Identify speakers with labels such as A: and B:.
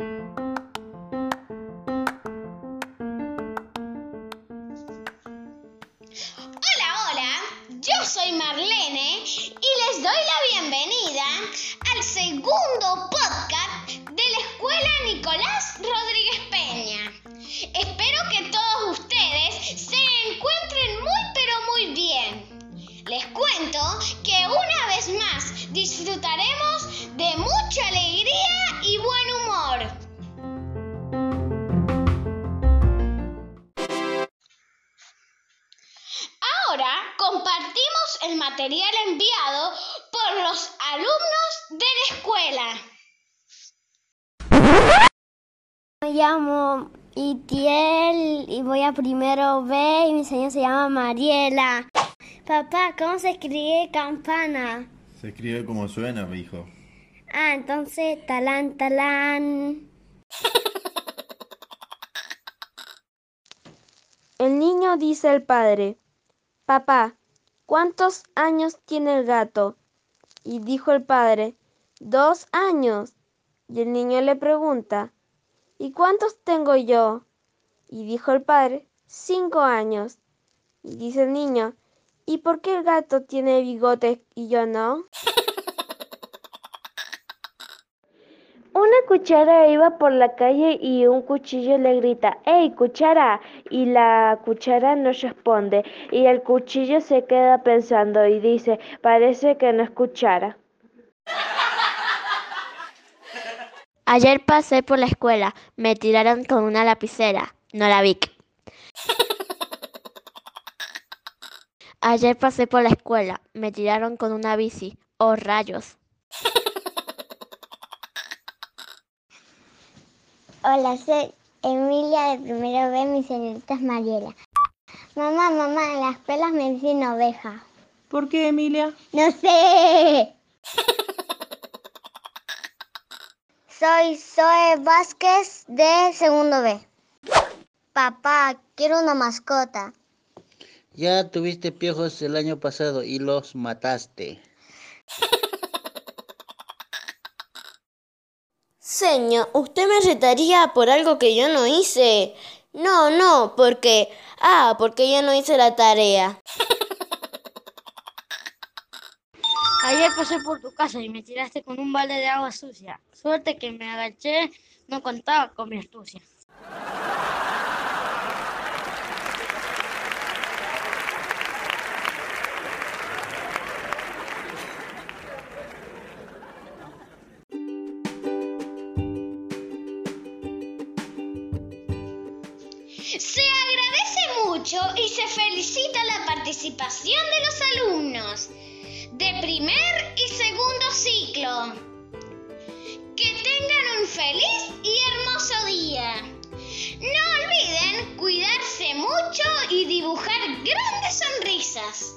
A: Hola, hola, yo soy Marlene y les doy la bienvenida al segundo podcast de la Escuela Nicolás Rodríguez Peña. Espero que todos ustedes se encuentren muy pero muy bien. Les cuento que una vez más disfrutaremos de mucha alegría compartimos el material enviado por los alumnos de la escuela.
B: Me llamo Itiel y voy a primero B y mi señora se llama Mariela. Papá, ¿cómo se escribe campana?
C: Se escribe como suena, hijo.
B: Ah, entonces talán, talán.
D: El niño dice al padre, Papá, ¿cuántos años tiene el gato? Y dijo el padre, Dos años. Y el niño le pregunta, ¿Y cuántos tengo yo? Y dijo el padre, Cinco años. Y dice el niño, ¿Y por qué el gato tiene bigotes y yo no? Una cuchara iba por la calle y un cuchillo le grita, ¡Ey, cuchara! Y la cuchara no responde y el cuchillo se queda pensando y dice, parece que no es cuchara.
E: Ayer pasé por la escuela, me tiraron con una lapicera, no la vi. Ayer pasé por la escuela, me tiraron con una bici, oh rayos.
B: Hola, soy Emilia de primero B, mi señorita es Mariela. Mamá, mamá, en las escuelas me dicen oveja.
F: ¿Por qué, Emilia?
B: No sé. Soy Zoe Vázquez de segundo B. Papá, quiero una mascota.
G: Ya tuviste piojos el año pasado y los mataste.
H: Señor, usted me retaría por algo que yo no hice. No, no, porque... Ah, porque yo no hice la tarea.
I: Ayer pasé por tu casa y me tiraste con un balde de agua sucia. Suerte que me agaché, no contaba con mi astucia.
A: Se agradece mucho y se felicita la participación de los alumnos de primer y segundo ciclo. Que tengan un feliz y hermoso día. No olviden cuidarse mucho y dibujar grandes sonrisas.